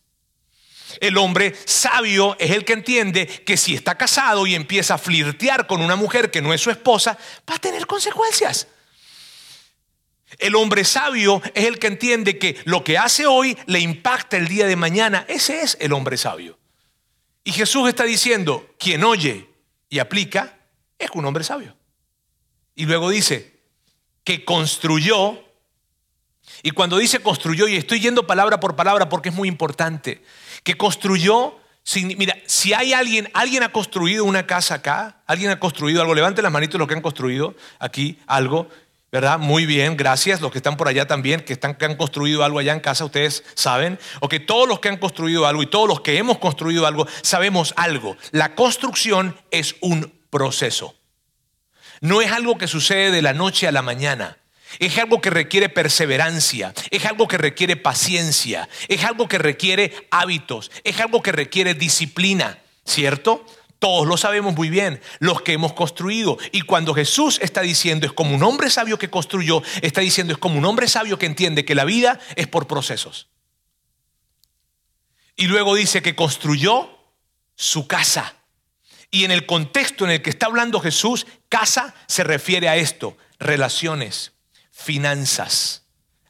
El hombre sabio es el que entiende que si está casado y empieza a flirtear con una mujer que no es su esposa, va a tener consecuencias. El hombre sabio es el que entiende que lo que hace hoy le impacta el día de mañana. Ese es el hombre sabio. Y Jesús está diciendo, quien oye y aplica es un hombre sabio. Y luego dice, que construyó, y cuando dice construyó, y estoy yendo palabra por palabra porque es muy importante, que construyó, mira, si hay alguien, alguien ha construido una casa acá, alguien ha construido algo, levanten las manitos los que han construido aquí algo, ¿verdad? Muy bien, gracias. Los que están por allá también, que, están, que han construido algo allá en casa, ustedes saben. O que todos los que han construido algo y todos los que hemos construido algo, sabemos algo. La construcción es un proceso. No es algo que sucede de la noche a la mañana. Es algo que requiere perseverancia, es algo que requiere paciencia, es algo que requiere hábitos, es algo que requiere disciplina, ¿cierto? Todos lo sabemos muy bien, los que hemos construido. Y cuando Jesús está diciendo es como un hombre sabio que construyó, está diciendo es como un hombre sabio que entiende que la vida es por procesos. Y luego dice que construyó su casa. Y en el contexto en el que está hablando Jesús, casa se refiere a esto, relaciones, finanzas,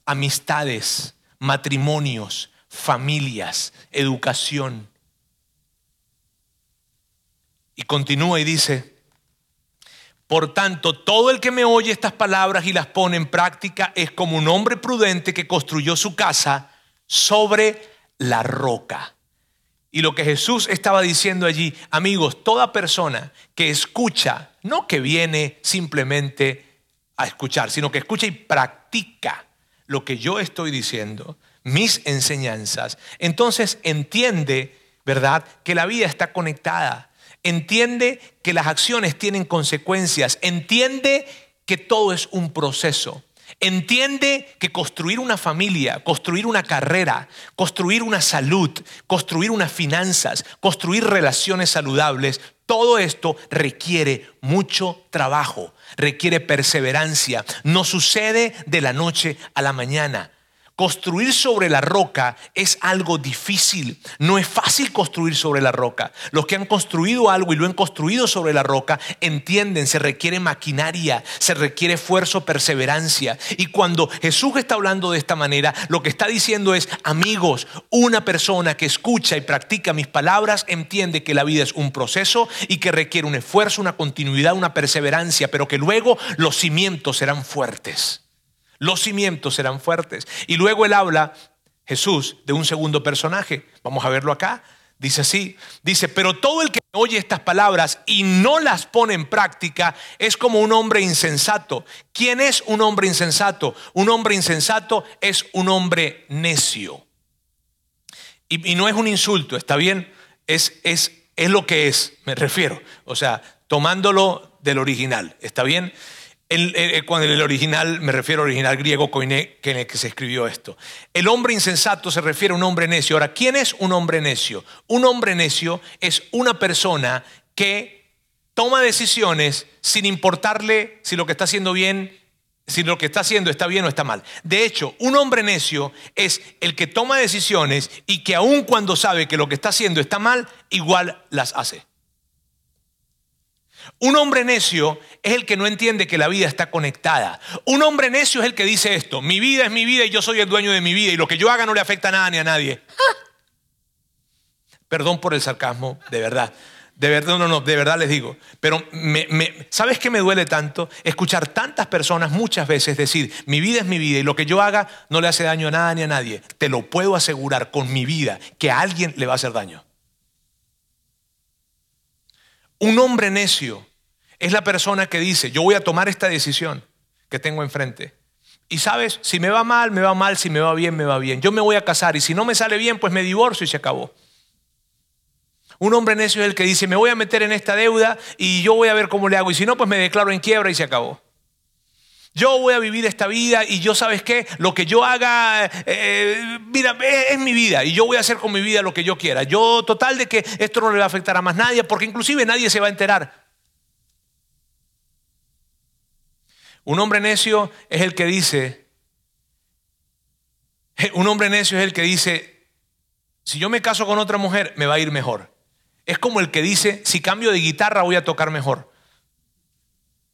amistades, matrimonios, familias, educación. Y continúa y dice, por tanto, todo el que me oye estas palabras y las pone en práctica es como un hombre prudente que construyó su casa sobre la roca. Y lo que Jesús estaba diciendo allí, amigos, toda persona que escucha, no que viene simplemente a escuchar, sino que escucha y practica lo que yo estoy diciendo, mis enseñanzas, entonces entiende, ¿verdad?, que la vida está conectada, entiende que las acciones tienen consecuencias, entiende que todo es un proceso. Entiende que construir una familia, construir una carrera, construir una salud, construir unas finanzas, construir relaciones saludables, todo esto requiere mucho trabajo, requiere perseverancia. No sucede de la noche a la mañana. Construir sobre la roca es algo difícil. No es fácil construir sobre la roca. Los que han construido algo y lo han construido sobre la roca entienden, se requiere maquinaria, se requiere esfuerzo, perseverancia. Y cuando Jesús está hablando de esta manera, lo que está diciendo es, amigos, una persona que escucha y practica mis palabras entiende que la vida es un proceso y que requiere un esfuerzo, una continuidad, una perseverancia, pero que luego los cimientos serán fuertes. Los cimientos serán fuertes. Y luego él habla, Jesús, de un segundo personaje. Vamos a verlo acá. Dice así, dice, pero todo el que oye estas palabras y no las pone en práctica es como un hombre insensato. ¿Quién es un hombre insensato? Un hombre insensato es un hombre necio. Y, no es un insulto, ¿está bien? Es, es, es lo que es, me refiero. O sea, tomándolo del original, ¿está bien? El, cuando el original, me refiero al original griego koiné, que en el que se escribió esto. El hombre insensato se refiere a un hombre necio. Ahora, ¿quién es un hombre necio? Un hombre necio es una persona que toma decisiones sin importarle si lo que está haciendo bien, si lo que está haciendo está bien o está mal. De hecho, un hombre necio es el que toma decisiones y que aun cuando sabe que lo que está haciendo está mal, igual las hace. Un hombre necio es el que no entiende que la vida está conectada. Un hombre necio es el que dice esto, mi vida es mi vida y yo soy el dueño de mi vida y lo que yo haga no le afecta a nada ni a nadie. Perdón por el sarcasmo, de verdad. De verdad, no, no, de verdad les digo. Pero ¿sabes qué me duele tanto? Escuchar tantas personas muchas veces decir, mi vida es mi vida y lo que yo haga no le hace daño a nada ni a nadie. Te lo puedo asegurar con mi vida que a alguien le va a hacer daño. Un hombre necio es la persona que dice, yo voy a tomar esta decisión que tengo enfrente. Y sabes, si me va mal, me va mal, si me va bien, me va bien. Yo me voy a casar y si no me sale bien, pues me divorcio y se acabó. Un hombre necio es el que dice, me voy a meter en esta deuda y yo voy a ver cómo le hago. Y si no, pues me declaro en quiebra y se acabó. Yo voy a vivir esta vida y yo, ¿sabes qué? Lo que yo haga, eh, mira, es, mi vida y yo voy a hacer con mi vida lo que yo quiera. Yo, total de que esto no le va a afectar a más nadie, porque inclusive nadie se va a enterar. Un hombre necio es el que dice, un hombre necio es el que dice, si yo me caso con otra mujer, me va a ir mejor. Es como el que dice, si cambio de guitarra voy a tocar mejor.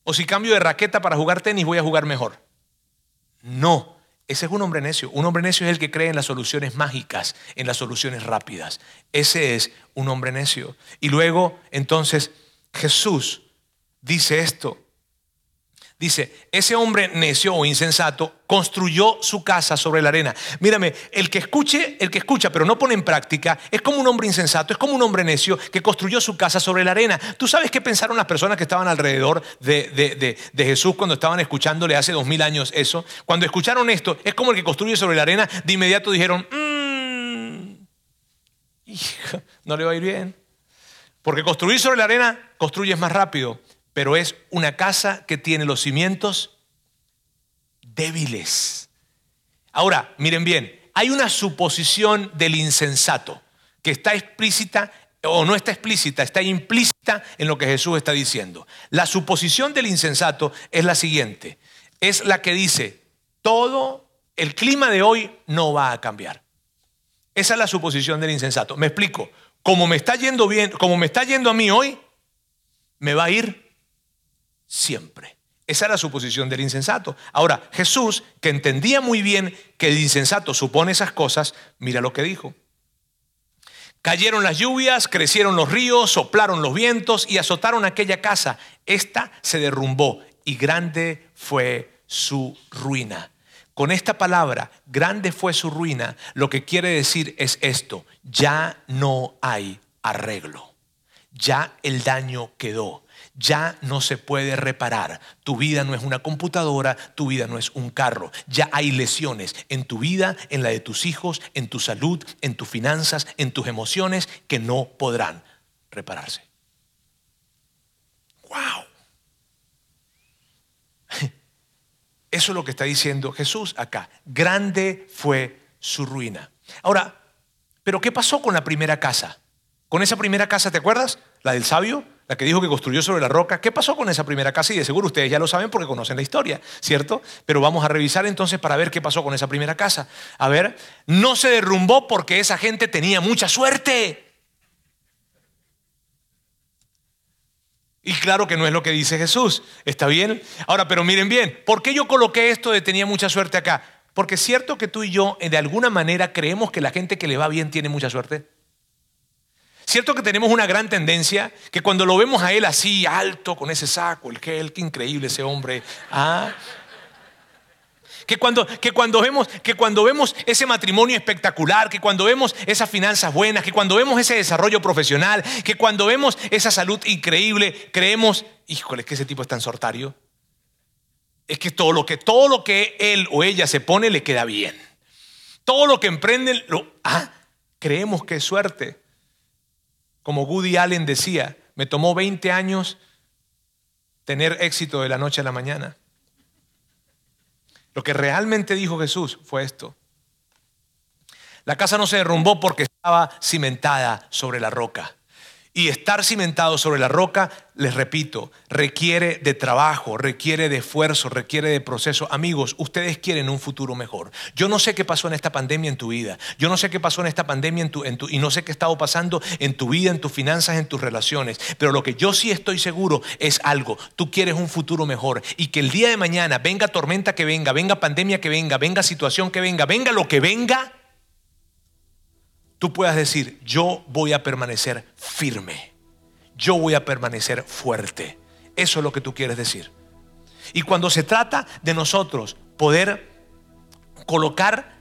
O si cambio de raqueta para jugar tenis, voy a jugar mejor. No, ese es un hombre necio. Un hombre necio es el que cree en las soluciones mágicas, en las soluciones rápidas. Ese es un hombre necio. Y luego, entonces, Jesús dice esto. Dice, ese hombre necio o insensato construyó su casa sobre la arena. Mírame, el que escuche, el que escucha pero no pone en práctica, es como un hombre insensato, es como un hombre necio que construyó su casa sobre la arena. ¿Tú sabes qué pensaron las personas que estaban alrededor de, Jesús cuando estaban escuchándole hace dos mil años eso? Cuando escucharon esto, es como el que construye sobre la arena, de inmediato dijeron, mmm, no le va a ir bien. Porque construir sobre la arena, construyes más rápido pero es una casa que tiene los cimientos débiles. Ahora, miren bien, hay una suposición del insensato que está explícita o no está explícita, está implícita en lo que Jesús está diciendo. La suposición del insensato es la siguiente, es la que dice, todo el clima de hoy no va a cambiar. Esa es la suposición del insensato. Me explico, como me está yendo bien, como me está yendo a mí hoy, me va a ir siempre. Esa era la suposición del insensato. Ahora, Jesús, que entendía muy bien que el insensato supone esas cosas, mira lo que dijo. Cayeron las lluvias, crecieron los ríos, soplaron los vientos y azotaron aquella casa. Esta se derrumbó y grande fue su ruina. Con esta palabra, grande fue su ruina, lo que quiere decir es esto, ya no hay arreglo, ya el daño quedó, ya no se puede reparar. Tu vida no es una computadora, tu vida no es un carro. Ya hay lesiones en tu vida, en la de tus hijos, en tu salud, en tus finanzas, en tus emociones que no podrán repararse. ¡Wow! Eso es lo que está diciendo Jesús acá. Grande fue su ruina. Ahora, ¿pero qué pasó con la primera casa? Con esa primera casa, ¿te acuerdas? La del sabio la que dijo que construyó sobre la roca. ¿Qué pasó con esa primera casa? Y de seguro ustedes ya lo saben porque conocen la historia, ¿cierto? Pero vamos a revisar entonces para ver qué pasó con esa primera casa. A ver, no se derrumbó porque esa gente tenía mucha suerte. Y claro que no es lo que dice Jesús, ¿está bien? Ahora, pero miren bien, ¿por qué yo coloqué esto de tenía mucha suerte acá? Porque es cierto que tú y yo de alguna manera creemos que la gente que le va bien tiene mucha suerte. Cierto que tenemos una gran tendencia que cuando lo vemos a él así, alto, con ese saco, el gel, qué increíble ese hombre. ¿ah? Que cuando, que, cuando vemos, que cuando vemos ese matrimonio espectacular, que cuando vemos esas finanzas buenas, que cuando vemos ese desarrollo profesional, que cuando vemos esa salud increíble, creemos, híjole, que ese tipo es tan sortario. Es que todo lo que, todo lo que él o ella se pone le queda bien. Todo lo que emprenden, lo, ah, creemos que es suerte. Como Woody Allen decía, me tomó 20 años tener éxito de la noche a la mañana. Lo que realmente dijo Jesús fue esto. La casa no se derrumbó porque estaba cimentada sobre la roca. Y estar cimentado sobre la roca, les repito, requiere de trabajo, requiere de esfuerzo, requiere de proceso. Amigos, ustedes quieren un futuro mejor. Yo no sé qué pasó en esta pandemia en tu vida. Yo no sé qué pasó en esta pandemia en tu, en tu, y no sé qué ha estado pasando en tu vida, en tus finanzas, en tus relaciones. Pero lo que yo sí estoy seguro es algo. Tú quieres un futuro mejor y que el día de mañana venga tormenta que venga, venga pandemia que venga, venga situación que venga, venga lo que venga tú puedas decir, yo voy a permanecer firme, yo voy a permanecer fuerte. Eso es lo que tú quieres decir. Y cuando se trata de nosotros poder colocar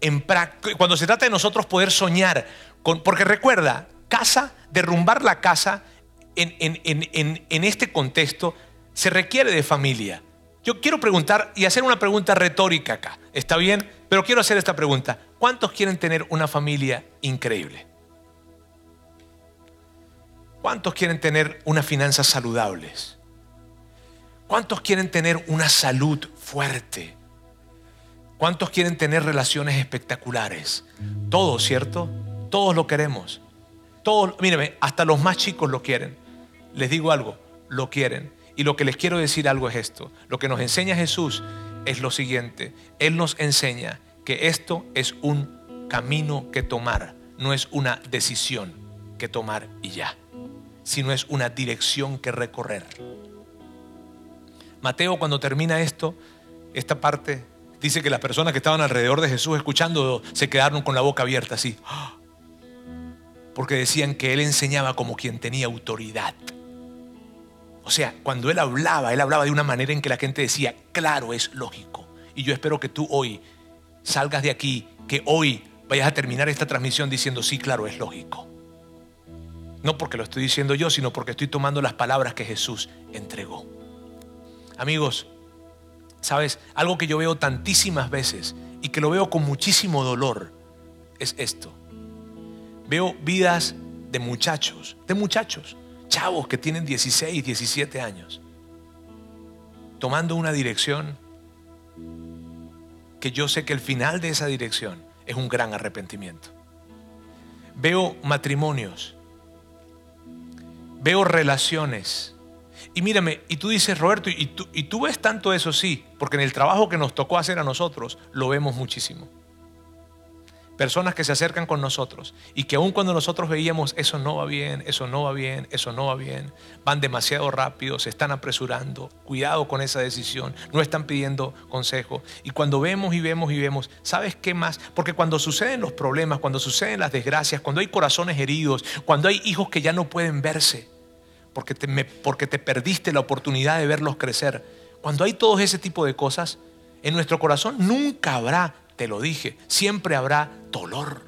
en práctica, cuando se trata de nosotros poder soñar, con, porque recuerda, casa, derrumbar la casa en, en este contexto se requiere de familia. Yo quiero preguntar y hacer una pregunta retórica acá. ¿Está bien? Pero quiero hacer esta pregunta. ¿Cuántos quieren tener una familia increíble? ¿Cuántos quieren tener unas finanzas saludables? ¿Cuántos quieren tener una salud fuerte? ¿Cuántos quieren tener relaciones espectaculares? Todos, ¿cierto? Todos lo queremos. Todos, míreme, hasta los más chicos lo quieren. Les digo algo, lo quieren. Y lo que les quiero decir algo es esto. Lo que nos enseña Jesús es lo siguiente. Él nos enseña que esto es un camino que tomar, no es una decisión que tomar y ya, sino es una dirección que recorrer. Mateo cuando termina esto, esta parte, dice que las personas que estaban alrededor de Jesús escuchando se quedaron con la boca abierta así, porque decían que él enseñaba como quien tenía autoridad. O sea, cuando él hablaba, él hablaba de una manera en que la gente decía, claro, es lógico. Y yo espero que tú hoy salgas de aquí, que hoy vayas a terminar esta transmisión diciendo, sí, claro, es lógico. No porque lo estoy diciendo yo, sino porque estoy tomando las palabras que Jesús entregó. Amigos, ¿sabes? Algo que yo veo tantísimas veces y que lo veo con muchísimo dolor es esto. Veo vidas de muchachos, de muchachos, chavos que tienen 16, 17 años, tomando una dirección que yo sé que el final de esa dirección es un gran arrepentimiento. Veo matrimonios veo relaciones. Y mírame, y tú dices, Roberto, y tú, y tú ves tanto eso, sí, porque en el trabajo que nos tocó hacer a nosotros, lo vemos muchísimo personas que se acercan con nosotros y que aun cuando nosotros veíamos eso no va bien, eso no va bien, eso no va bien, van demasiado rápido, se están apresurando, cuidado con esa decisión, no están pidiendo consejo. Y cuando vemos y vemos y vemos, ¿sabes qué más? Porque cuando suceden los problemas, cuando suceden las desgracias, cuando hay corazones heridos, cuando hay hijos que ya no pueden verse, porque te, porque te perdiste la oportunidad de verlos crecer, cuando hay todo ese tipo de cosas, en nuestro corazón nunca habrá te lo dije, siempre habrá dolor.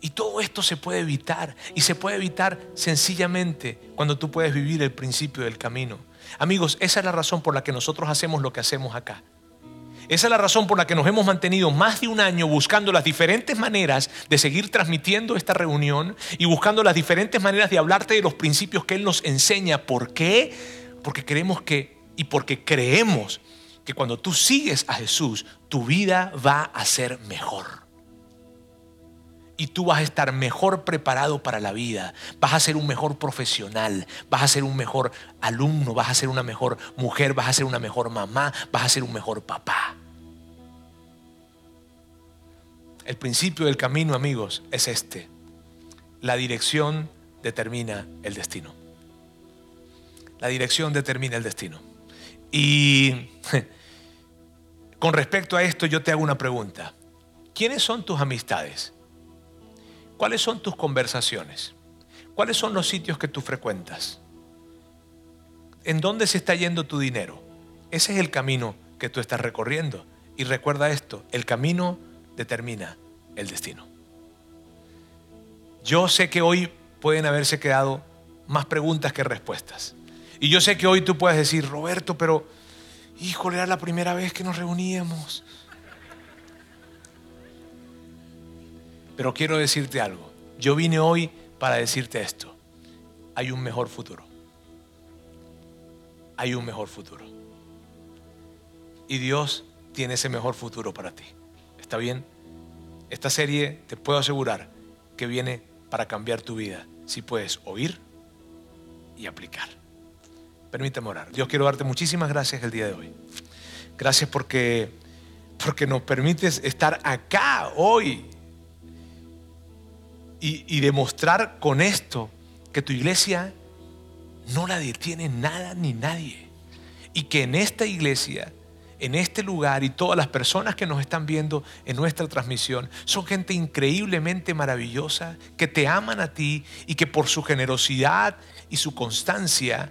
Y todo esto se puede evitar. Y se puede evitar sencillamente cuando tú puedes vivir el principio del camino. Amigos, esa es la razón por la que nosotros hacemos lo que hacemos acá. Esa es la razón por la que nos hemos mantenido más de un año buscando las diferentes maneras de seguir transmitiendo esta reunión y buscando las diferentes maneras de hablarte de los principios que Él nos enseña. ¿Por qué? Porque queremos que y porque creemos que cuando tú sigues a Jesús, tu vida va a ser mejor. Y tú vas a estar mejor preparado para la vida, vas a ser un mejor profesional, vas a ser un mejor alumno, vas a ser una mejor mujer, vas a ser una mejor mamá, vas a ser un mejor papá. El principio del camino, amigos, es este. La dirección determina el destino. La dirección determina el destino. Y Con respecto a esto, yo te hago una pregunta. ¿Quiénes son tus amistades? ¿Cuáles son tus conversaciones? ¿Cuáles son los sitios que tú frecuentas? ¿En dónde se está yendo tu dinero? Ese es el camino que tú estás recorriendo. Y recuerda esto, el camino determina el destino. Yo sé que hoy pueden haberse quedado más preguntas que respuestas. Y yo sé que hoy tú puedes decir, Roberto, pero Híjole, era la primera vez que nos reuníamos. Pero quiero decirte algo. Yo vine hoy para decirte esto. Hay un mejor futuro. Hay un mejor futuro. Y Dios tiene ese mejor futuro para ti. ¿Está bien? Esta serie te puedo asegurar que viene para cambiar tu vida si puedes oír y aplicar. Permítame orar. Dios, quiero darte muchísimas gracias el día de hoy. Gracias porque, porque nos permites estar acá hoy y, y demostrar con esto que tu iglesia no la detiene nada ni nadie. Y que en esta iglesia, en este lugar y todas las personas que nos están viendo en nuestra transmisión son gente increíblemente maravillosa, que te aman a ti y que por su generosidad y su constancia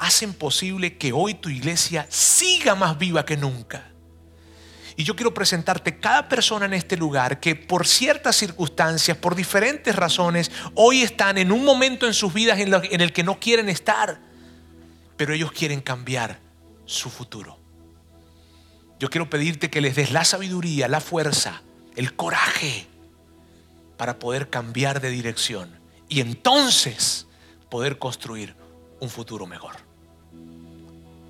hacen posible que hoy tu iglesia siga más viva que nunca. Y yo quiero presentarte cada persona en este lugar que por ciertas circunstancias, por diferentes razones, hoy están en un momento en sus vidas en, el que no quieren estar, pero ellos quieren cambiar su futuro. Yo quiero pedirte que les des la sabiduría, la fuerza, el coraje para poder cambiar de dirección y entonces poder construir un futuro mejor.